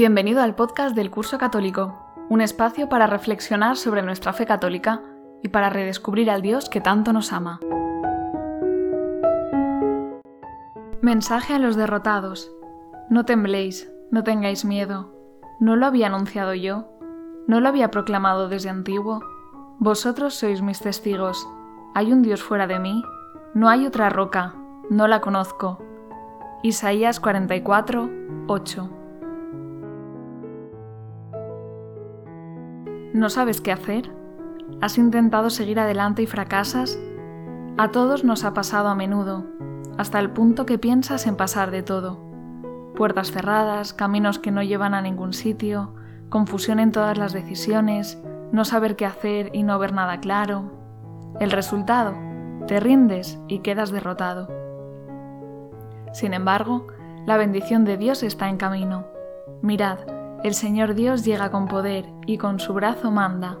Bienvenido al podcast del Curso Católico, un espacio para reflexionar sobre nuestra fe católica y para redescubrir al Dios que tanto nos ama. Mensaje a los derrotados. No tembléis, no tengáis miedo. ¿No lo había anunciado yo? ¿No lo había proclamado desde antiguo? Vosotros sois mis testigos. ¿Hay un Dios fuera de mí? No hay otra roca, no la conozco. Isaías 44, 8. ¿No sabes qué hacer? ¿Has intentado seguir adelante y fracasas? A todos nos ha pasado a menudo, hasta el punto que piensas en pasar de todo. Puertas cerradas, caminos que no llevan a ningún sitio, confusión en todas las decisiones, no saber qué hacer y no ver nada claro. El resultado, te rindes y quedas derrotado. Sin embargo, la bendición de Dios está en camino. Mirad, el Señor Dios llega con poder y con su brazo manda.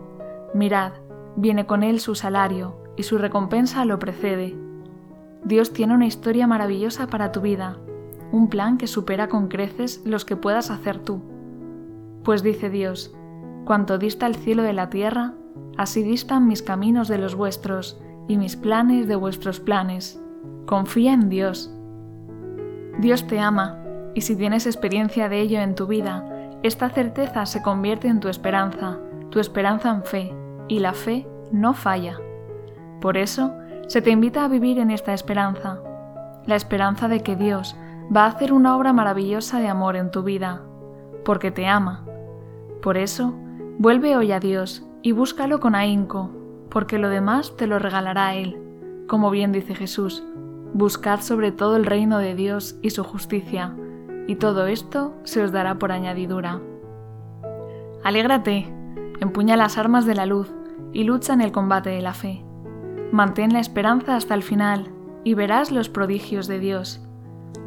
Mirad, viene con él su salario y su recompensa lo precede. Dios tiene una historia maravillosa para tu vida, un plan que supera con creces los que puedas hacer tú. Pues dice Dios, cuanto dista el cielo de la tierra, así distan mis caminos de los vuestros y mis planes de vuestros planes. Confía en Dios. Dios te ama, y si tienes experiencia de ello en tu vida, esta certeza se convierte en tu esperanza, tu esperanza en fe, y la fe no falla. Por eso, se te invita a vivir en esta esperanza, la esperanza de que Dios va a hacer una obra maravillosa de amor en tu vida, porque te ama. Por eso, vuelve hoy a Dios y búscalo con ahínco, porque lo demás te lo regalará Él. Como bien dice Jesús, buscad sobre todo el reino de Dios y su justicia, y todo esto se os dará por añadidura. Alégrate, empuña las armas de la luz y lucha en el combate de la fe. Mantén la esperanza hasta el final y verás los prodigios de Dios.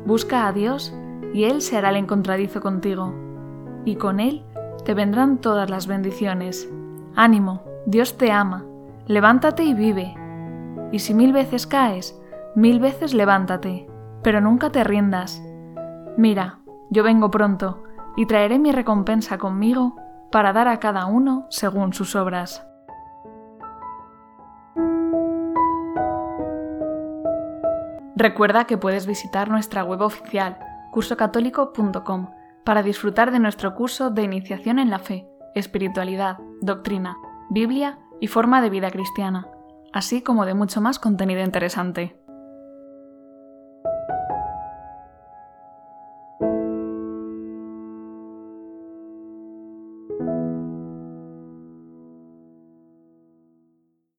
Busca a Dios y Él se hará el encontradizo contigo, y con Él te vendrán todas las bendiciones. Ánimo, Dios te ama, levántate y vive. Y si mil veces caes, mil veces levántate, pero nunca te rindas, Mira, yo vengo pronto, y traeré mi recompensa conmigo para dar a cada uno según sus obras. Recuerda que puedes visitar nuestra web oficial, cursocatólico.com, para disfrutar de nuestro curso de iniciación en la fe, espiritualidad, doctrina, Biblia y forma de vida cristiana, así como de mucho más contenido interesante.